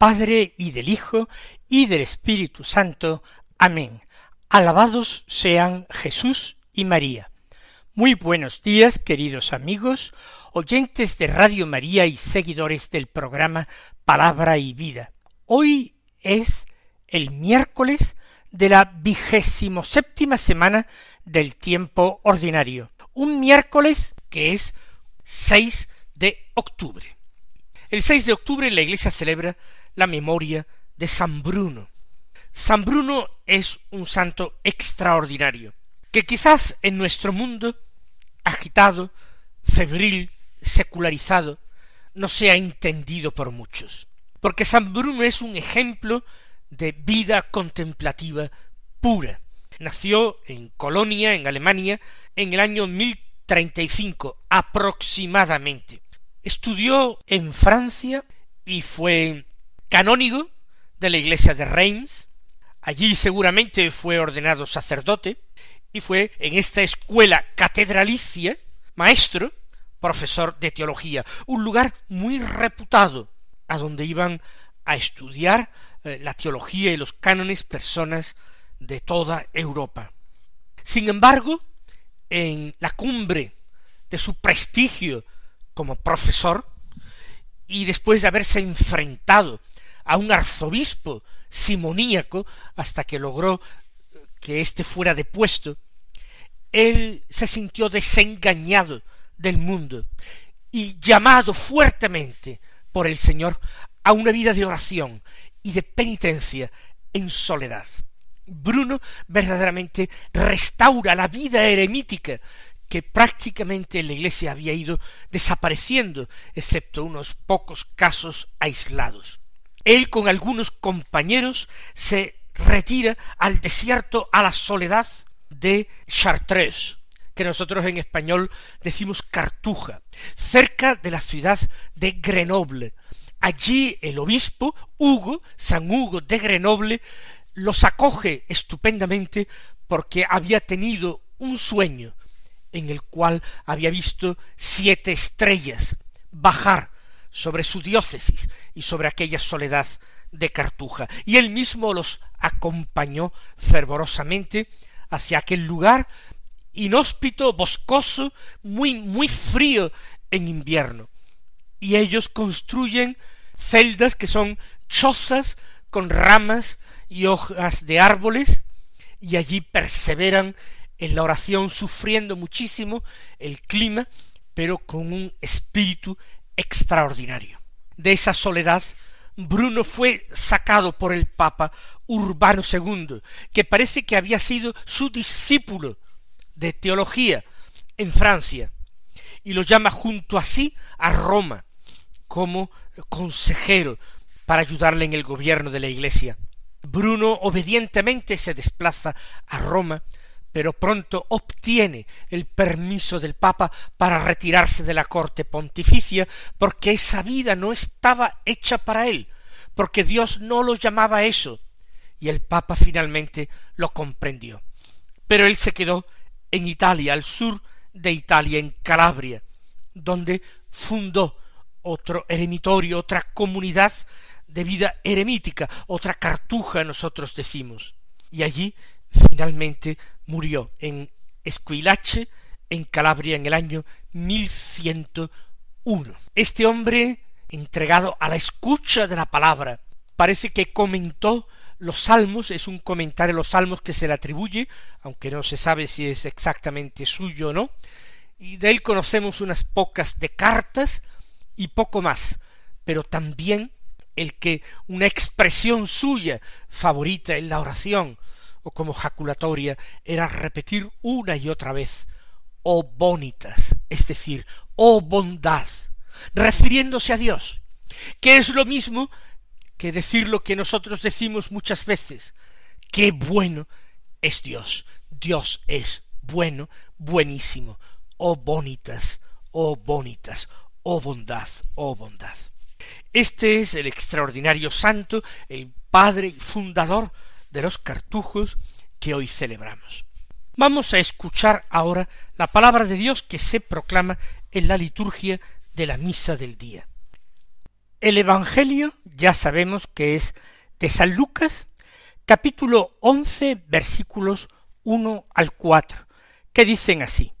Padre y del Hijo y del Espíritu Santo. Amén. Alabados sean Jesús y María. Muy buenos días, queridos amigos, oyentes de Radio María y seguidores del programa Palabra y Vida. Hoy es el miércoles de la vigésimo séptima semana del tiempo ordinario. Un miércoles que es 6 de octubre. El 6 de octubre la Iglesia celebra la memoria de San Bruno. San Bruno es un santo extraordinario, que quizás en nuestro mundo, agitado, febril, secularizado, no sea entendido por muchos, porque San Bruno es un ejemplo de vida contemplativa pura. Nació en Colonia, en Alemania, en el año 1035 aproximadamente, Estudió en Francia y fue canónigo de la iglesia de Reims. Allí seguramente fue ordenado sacerdote y fue en esta escuela catedralicia maestro, profesor de teología, un lugar muy reputado a donde iban a estudiar eh, la teología y los cánones personas de toda Europa. Sin embargo, en la cumbre de su prestigio como profesor, y después de haberse enfrentado a un arzobispo simoníaco hasta que logró que éste fuera depuesto, él se sintió desengañado del mundo y llamado fuertemente por el Señor a una vida de oración y de penitencia en soledad. Bruno verdaderamente restaura la vida eremítica que prácticamente la Iglesia había ido desapareciendo, excepto unos pocos casos aislados. Él con algunos compañeros se retira al desierto, a la soledad de Chartres, que nosotros en español decimos Cartuja, cerca de la ciudad de Grenoble. Allí el obispo Hugo, San Hugo de Grenoble, los acoge estupendamente porque había tenido un sueño en el cual había visto siete estrellas bajar sobre su diócesis y sobre aquella soledad de Cartuja, y él mismo los acompañó fervorosamente hacia aquel lugar inhóspito, boscoso, muy, muy frío en invierno. Y ellos construyen celdas que son chozas con ramas y hojas de árboles, y allí perseveran en la oración sufriendo muchísimo el clima, pero con un espíritu extraordinario. De esa soledad, Bruno fue sacado por el Papa Urbano II, que parece que había sido su discípulo de teología en Francia, y lo llama junto a sí a Roma como consejero para ayudarle en el gobierno de la Iglesia. Bruno obedientemente se desplaza a Roma pero pronto obtiene el permiso del Papa para retirarse de la corte pontificia, porque esa vida no estaba hecha para él, porque Dios no lo llamaba a eso, y el Papa finalmente lo comprendió. Pero él se quedó en Italia, al sur de Italia, en Calabria, donde fundó otro eremitorio, otra comunidad de vida eremítica, otra cartuja nosotros decimos. Y allí finalmente murió en Esquilache, en Calabria, en el año uno. Este hombre, entregado a la escucha de la palabra, parece que comentó los salmos, es un comentario de los salmos que se le atribuye, aunque no se sabe si es exactamente suyo o no, y de él conocemos unas pocas de cartas y poco más, pero también el que una expresión suya favorita en la oración o como jaculatoria era repetir una y otra vez oh bonitas, es decir, oh bondad, refiriéndose a Dios, que es lo mismo que decir lo que nosotros decimos muchas veces, qué bueno es Dios. Dios es bueno, buenísimo. Oh bonitas, oh bonitas, oh bondad, oh bondad. Este es el extraordinario santo, el padre y fundador de los cartujos que hoy celebramos. Vamos a escuchar ahora la palabra de Dios que se proclama en la liturgia de la misa del día. El Evangelio ya sabemos que es de San Lucas, capítulo once, versículos uno al cuatro, que dicen así.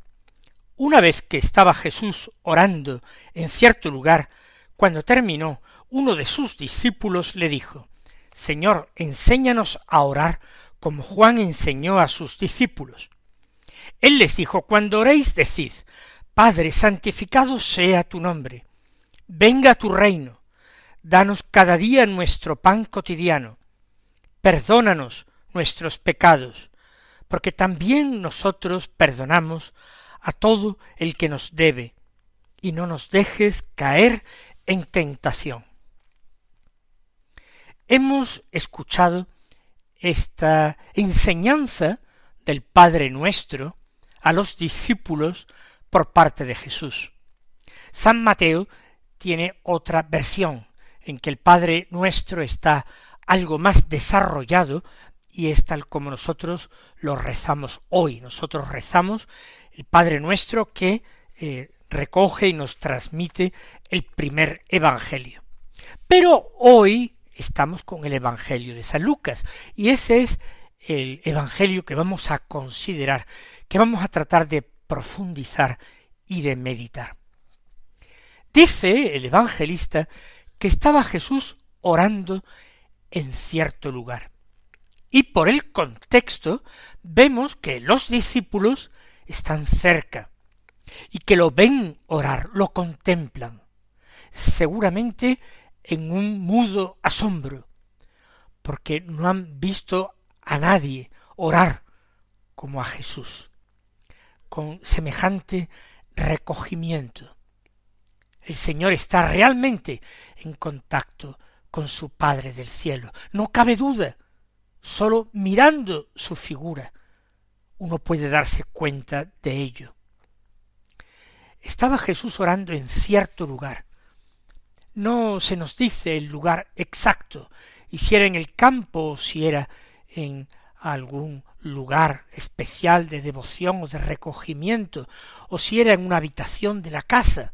Una vez que estaba Jesús orando en cierto lugar, cuando terminó, uno de sus discípulos le dijo, Señor, enséñanos a orar como Juan enseñó a sus discípulos. Él les dijo, Cuando oréis, decid, Padre, santificado sea tu nombre, venga tu reino, danos cada día nuestro pan cotidiano, perdónanos nuestros pecados, porque también nosotros perdonamos a todo el que nos debe, y no nos dejes caer en tentación. Hemos escuchado esta enseñanza del Padre nuestro a los discípulos por parte de Jesús. San Mateo tiene otra versión, en que el Padre nuestro está algo más desarrollado y es tal como nosotros lo rezamos hoy. Nosotros rezamos el Padre nuestro que eh, recoge y nos transmite el primer Evangelio. Pero hoy estamos con el Evangelio de San Lucas y ese es el Evangelio que vamos a considerar, que vamos a tratar de profundizar y de meditar. Dice el evangelista que estaba Jesús orando en cierto lugar. Y por el contexto vemos que los discípulos están cerca y que lo ven orar, lo contemplan, seguramente en un mudo asombro, porque no han visto a nadie orar como a Jesús, con semejante recogimiento, el Señor está realmente en contacto con su Padre del cielo. No cabe duda. Sólo mirando su figura uno puede darse cuenta de ello. Estaba Jesús orando en cierto lugar. No se nos dice el lugar exacto, y si era en el campo o si era en algún lugar especial de devoción o de recogimiento, o si era en una habitación de la casa.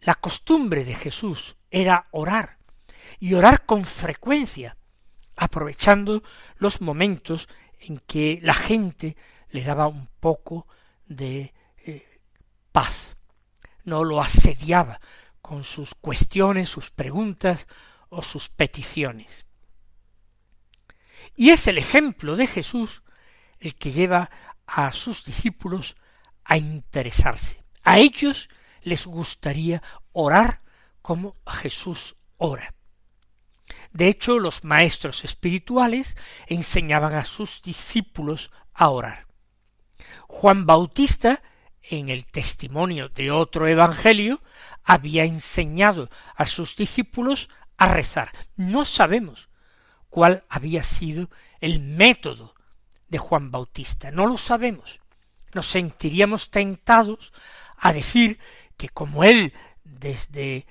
La costumbre de Jesús era orar, y orar con frecuencia, aprovechando los momentos en que la gente le daba un poco de eh, paz, no lo asediaba con sus cuestiones, sus preguntas o sus peticiones. Y es el ejemplo de Jesús el que lleva a sus discípulos a interesarse. A ellos les gustaría orar como Jesús ora. De hecho, los maestros espirituales enseñaban a sus discípulos a orar. Juan Bautista, en el testimonio de otro evangelio, había enseñado a sus discípulos a rezar. No sabemos cuál había sido el método de Juan Bautista, no lo sabemos. Nos sentiríamos tentados a decir que como él desde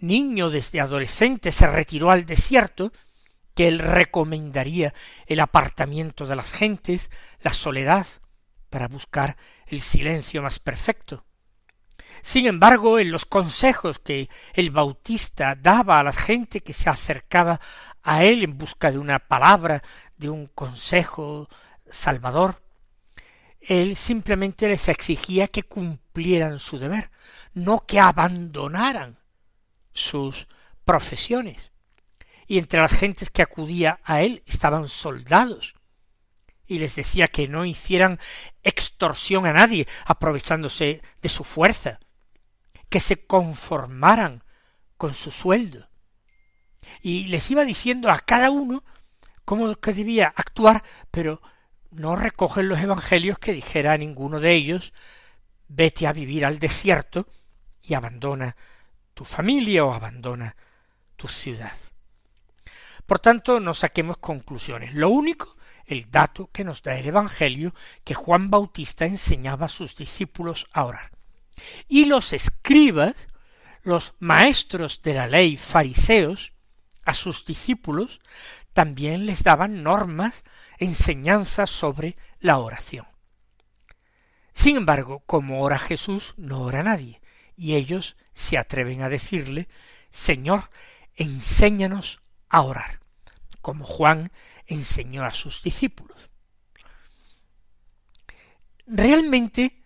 niño, desde adolescente, se retiró al desierto, que él recomendaría el apartamiento de las gentes, la soledad, para buscar el silencio más perfecto. Sin embargo, en los consejos que el Bautista daba a la gente que se acercaba a él en busca de una palabra, de un consejo salvador, él simplemente les exigía que cumplieran su deber, no que abandonaran sus profesiones. Y entre las gentes que acudía a él estaban soldados, y les decía que no hicieran extorsión a nadie aprovechándose de su fuerza, que se conformaran con su sueldo. Y les iba diciendo a cada uno cómo que debía actuar, pero no recogen los evangelios que dijera a ninguno de ellos vete a vivir al desierto y abandona tu familia o abandona tu ciudad. Por tanto, no saquemos conclusiones. Lo único, el dato que nos da el Evangelio, que Juan Bautista enseñaba a sus discípulos a orar. Y los escribas, los maestros de la ley fariseos, a sus discípulos, también les daban normas, enseñanzas sobre la oración. Sin embargo, como ora Jesús, no ora nadie, y ellos se atreven a decirle, Señor, enséñanos a orar, como Juan enseñó a sus discípulos. Realmente,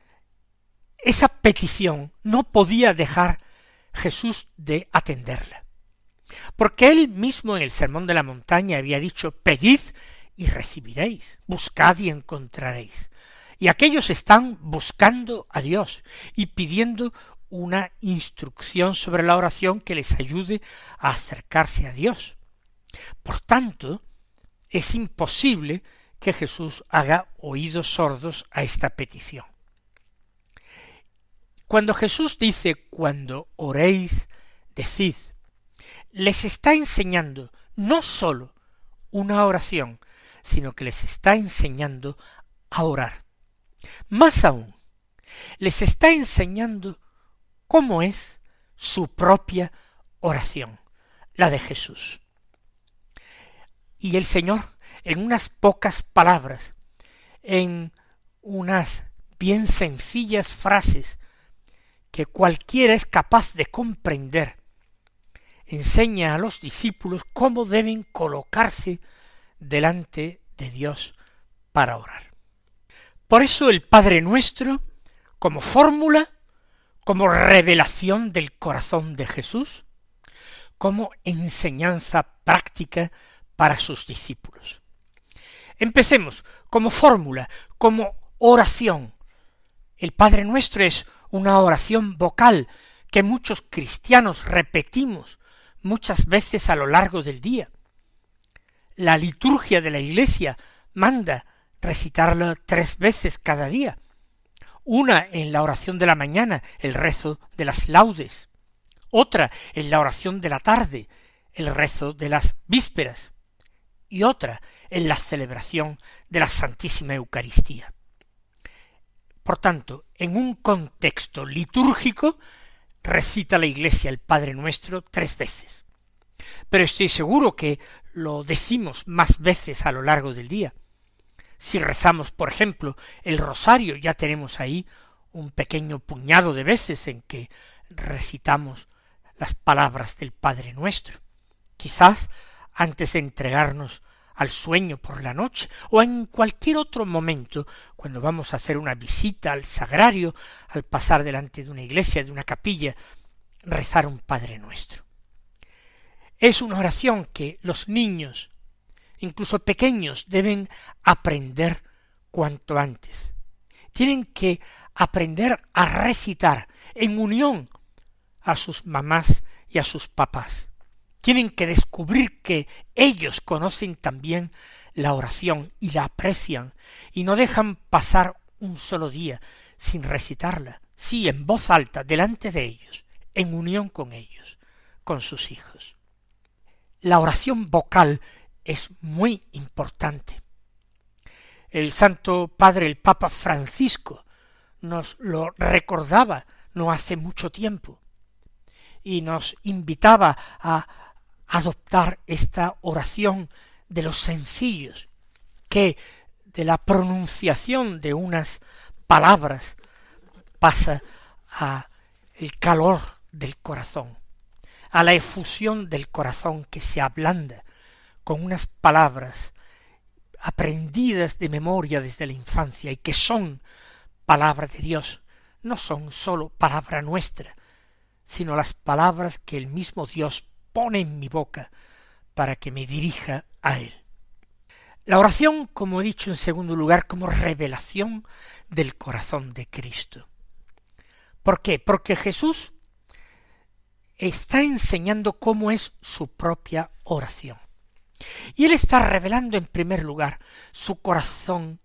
esa petición no podía dejar Jesús de atenderla, porque él mismo en el Sermón de la Montaña había dicho, pedid y recibiréis, buscad y encontraréis. Y aquellos están buscando a Dios y pidiendo una instrucción sobre la oración que les ayude a acercarse a Dios. Por tanto, es imposible que Jesús haga oídos sordos a esta petición. Cuando Jesús dice cuando oréis, decid, les está enseñando no sólo una oración, sino que les está enseñando a orar. Más aún, les está enseñando cómo es su propia oración, la de Jesús. Y el Señor, en unas pocas palabras, en unas bien sencillas frases que cualquiera es capaz de comprender, enseña a los discípulos cómo deben colocarse delante de Dios para orar. Por eso el Padre nuestro, como fórmula, como revelación del corazón de Jesús, como enseñanza práctica para sus discípulos. Empecemos como fórmula, como oración. El Padre Nuestro es una oración vocal que muchos cristianos repetimos muchas veces a lo largo del día. La liturgia de la Iglesia manda recitarla tres veces cada día. Una en la oración de la mañana, el rezo de las laudes. Otra en la oración de la tarde, el rezo de las vísperas y otra en la celebración de la Santísima Eucaristía. Por tanto, en un contexto litúrgico, recita la Iglesia el Padre Nuestro tres veces. Pero estoy seguro que lo decimos más veces a lo largo del día. Si rezamos, por ejemplo, el rosario, ya tenemos ahí un pequeño puñado de veces en que recitamos las palabras del Padre Nuestro. Quizás antes de entregarnos al sueño por la noche o en cualquier otro momento cuando vamos a hacer una visita al sagrario, al pasar delante de una iglesia, de una capilla, rezar un Padre nuestro. Es una oración que los niños, incluso pequeños, deben aprender cuanto antes. Tienen que aprender a recitar en unión a sus mamás y a sus papás tienen que descubrir que ellos conocen también la oración y la aprecian y no dejan pasar un solo día sin recitarla, sí en voz alta, delante de ellos, en unión con ellos, con sus hijos. La oración vocal es muy importante. El Santo Padre, el Papa Francisco, nos lo recordaba no hace mucho tiempo y nos invitaba a adoptar esta oración de los sencillos, que de la pronunciación de unas palabras pasa a el calor del corazón, a la efusión del corazón que se ablanda con unas palabras aprendidas de memoria desde la infancia y que son palabra de Dios, no son sólo palabra nuestra, sino las palabras que el mismo Dios pone en mi boca para que me dirija a Él. La oración, como he dicho en segundo lugar, como revelación del corazón de Cristo. ¿Por qué? Porque Jesús está enseñando cómo es su propia oración. Y Él está revelando en primer lugar su corazón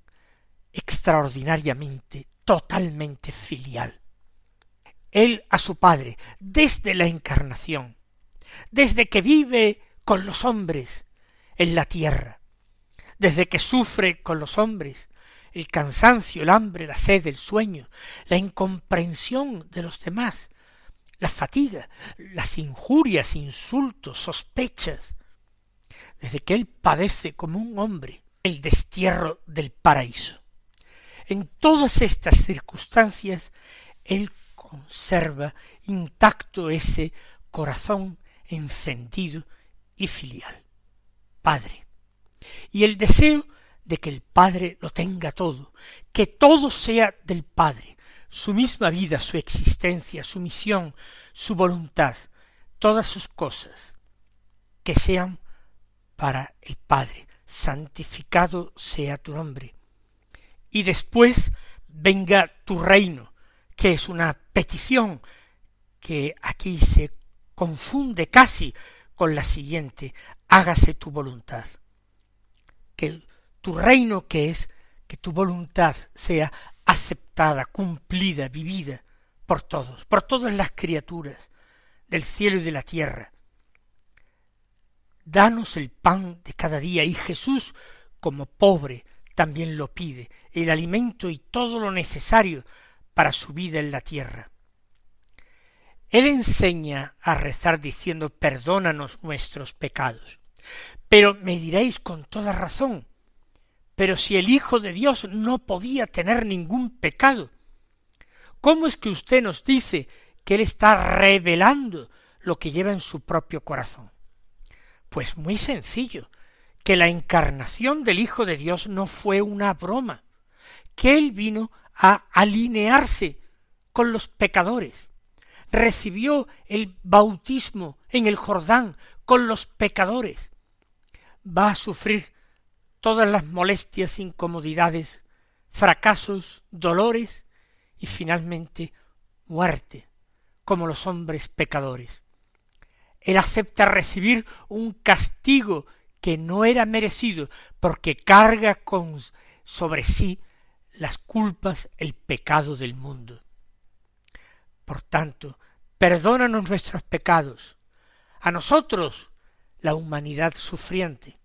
extraordinariamente, totalmente filial. Él a su Padre, desde la encarnación, desde que vive con los hombres en la tierra, desde que sufre con los hombres el cansancio, el hambre, la sed, el sueño, la incomprensión de los demás, la fatiga, las injurias, insultos, sospechas, desde que él padece como un hombre el destierro del paraíso. En todas estas circunstancias, él conserva intacto ese corazón encendido y filial. Padre. Y el deseo de que el Padre lo tenga todo, que todo sea del Padre, su misma vida, su existencia, su misión, su voluntad, todas sus cosas, que sean para el Padre. Santificado sea tu nombre. Y después venga tu reino, que es una petición que aquí se confunde casi con la siguiente, hágase tu voluntad. Que tu reino que es, que tu voluntad sea aceptada, cumplida, vivida por todos, por todas las criaturas del cielo y de la tierra. Danos el pan de cada día y Jesús, como pobre, también lo pide, el alimento y todo lo necesario para su vida en la tierra. Él enseña a rezar diciendo perdónanos nuestros pecados. Pero me diréis con toda razón, pero si el Hijo de Dios no podía tener ningún pecado, ¿cómo es que usted nos dice que Él está revelando lo que lleva en su propio corazón? Pues muy sencillo, que la encarnación del Hijo de Dios no fue una broma, que Él vino a alinearse con los pecadores. Recibió el bautismo en el Jordán con los pecadores. Va a sufrir todas las molestias, incomodidades, fracasos, dolores y finalmente muerte, como los hombres pecadores. Él acepta recibir un castigo que no era merecido porque carga con sobre sí las culpas, el pecado del mundo. Por tanto, perdónanos nuestros pecados, a nosotros, la humanidad sufriente.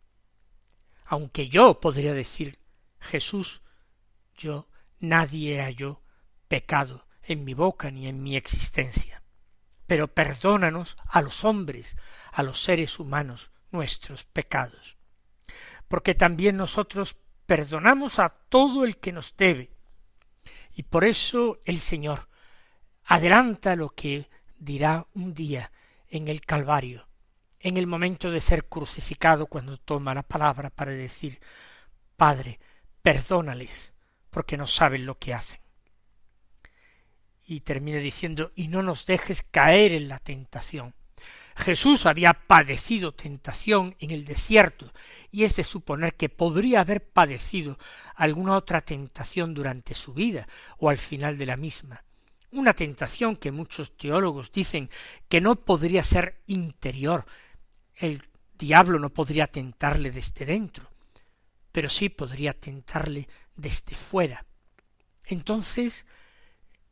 Aunque yo podría decir, Jesús, yo nadie halló pecado en mi boca ni en mi existencia. Pero perdónanos a los hombres, a los seres humanos, nuestros pecados. Porque también nosotros perdonamos a todo el que nos debe. Y por eso el Señor adelanta lo que dirá un día en el Calvario, en el momento de ser crucificado, cuando toma la palabra para decir, Padre, perdónales, porque no saben lo que hacen. Y termina diciendo, y no nos dejes caer en la tentación. Jesús había padecido tentación en el desierto, y es de suponer que podría haber padecido alguna otra tentación durante su vida o al final de la misma. Una tentación que muchos teólogos dicen que no podría ser interior. El diablo no podría tentarle desde dentro, pero sí podría tentarle desde fuera. Entonces,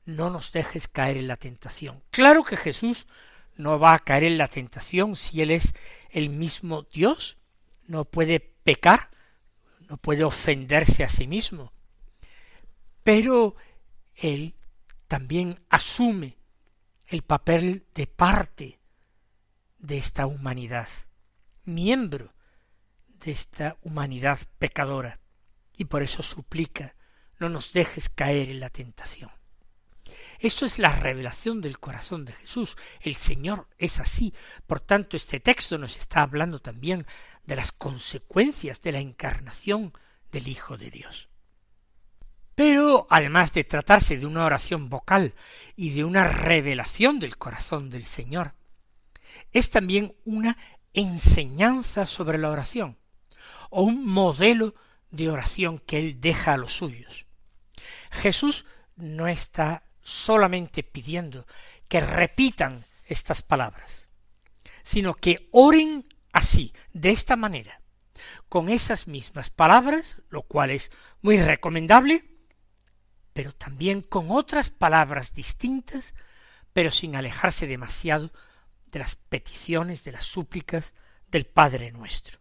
no nos dejes caer en la tentación. Claro que Jesús no va a caer en la tentación si Él es el mismo Dios, no puede pecar, no puede ofenderse a sí mismo. Pero Él también asume el papel de parte de esta humanidad, miembro de esta humanidad pecadora, y por eso suplica, no nos dejes caer en la tentación. Esto es la revelación del corazón de Jesús. El Señor es así. Por tanto, este texto nos está hablando también de las consecuencias de la encarnación del Hijo de Dios. Pero, además de tratarse de una oración vocal y de una revelación del corazón del Señor, es también una enseñanza sobre la oración, o un modelo de oración que Él deja a los suyos. Jesús no está solamente pidiendo que repitan estas palabras, sino que oren así, de esta manera, con esas mismas palabras, lo cual es muy recomendable, pero también con otras palabras distintas, pero sin alejarse demasiado de las peticiones, de las súplicas del Padre nuestro.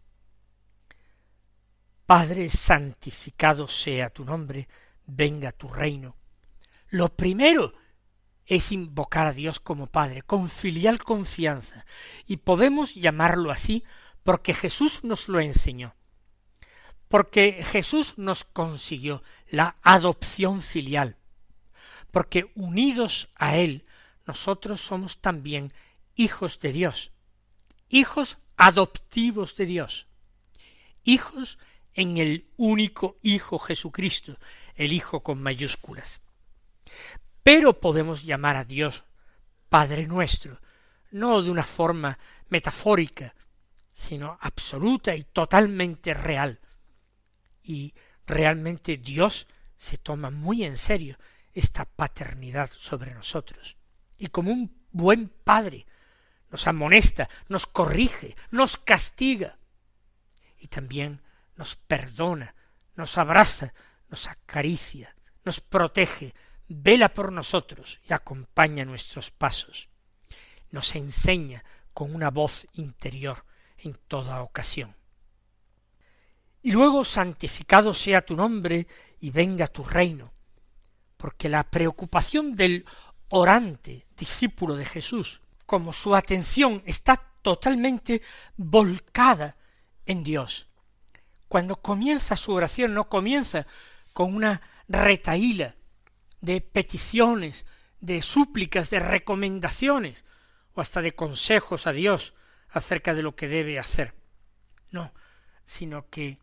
Padre, santificado sea tu nombre, venga tu reino. Lo primero es invocar a Dios como Padre, con filial confianza, y podemos llamarlo así porque Jesús nos lo enseñó, porque Jesús nos consiguió la adopción filial, porque unidos a Él nosotros somos también hijos de Dios, hijos adoptivos de Dios, hijos en el único Hijo Jesucristo, el Hijo con mayúsculas. Pero podemos llamar a Dios Padre nuestro, no de una forma metafórica, sino absoluta y totalmente real. Y realmente Dios se toma muy en serio esta paternidad sobre nosotros. Y como un buen padre nos amonesta, nos corrige, nos castiga y también nos perdona, nos abraza, nos acaricia, nos protege, vela por nosotros y acompaña nuestros pasos. Nos enseña con una voz interior en toda ocasión. Y luego santificado sea tu nombre y venga tu reino, porque la preocupación del orante discípulo de Jesús, como su atención está totalmente volcada en Dios, cuando comienza su oración, no comienza con una retaíla de peticiones, de súplicas, de recomendaciones, o hasta de consejos a Dios acerca de lo que debe hacer. No, sino que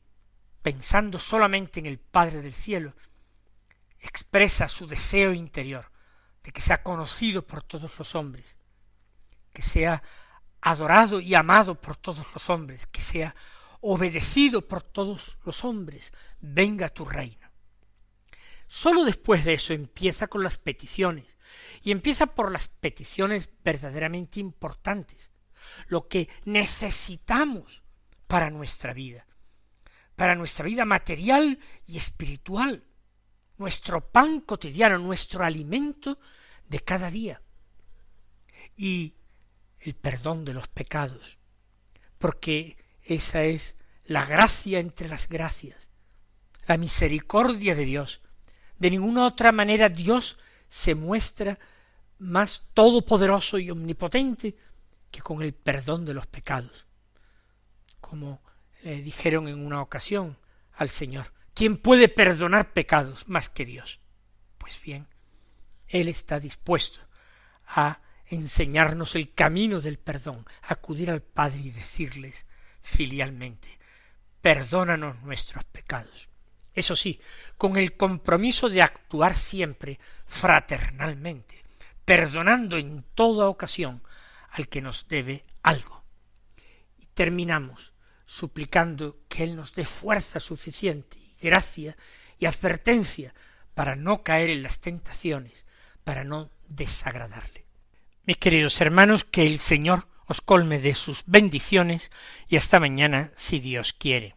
pensando solamente en el Padre del cielo, expresa su deseo interior de que sea conocido por todos los hombres, que sea adorado y amado por todos los hombres, que sea obedecido por todos los hombres, venga tu reino. Sólo después de eso empieza con las peticiones, y empieza por las peticiones verdaderamente importantes, lo que necesitamos para nuestra vida, para nuestra vida material y espiritual, nuestro pan cotidiano, nuestro alimento de cada día, y el perdón de los pecados, porque esa es la gracia entre las gracias, la misericordia de Dios. De ninguna otra manera Dios se muestra más todopoderoso y omnipotente que con el perdón de los pecados. Como le dijeron en una ocasión al Señor, ¿quién puede perdonar pecados más que Dios? Pues bien, Él está dispuesto a enseñarnos el camino del perdón, acudir al Padre y decirles, filialmente, perdónanos nuestros pecados. Eso sí, con el compromiso de actuar siempre fraternalmente, perdonando en toda ocasión al que nos debe algo. Y terminamos suplicando que Él nos dé fuerza suficiente gracia y advertencia para no caer en las tentaciones, para no desagradarle. Mis queridos hermanos, que el Señor os colme de sus bendiciones y hasta mañana si Dios quiere.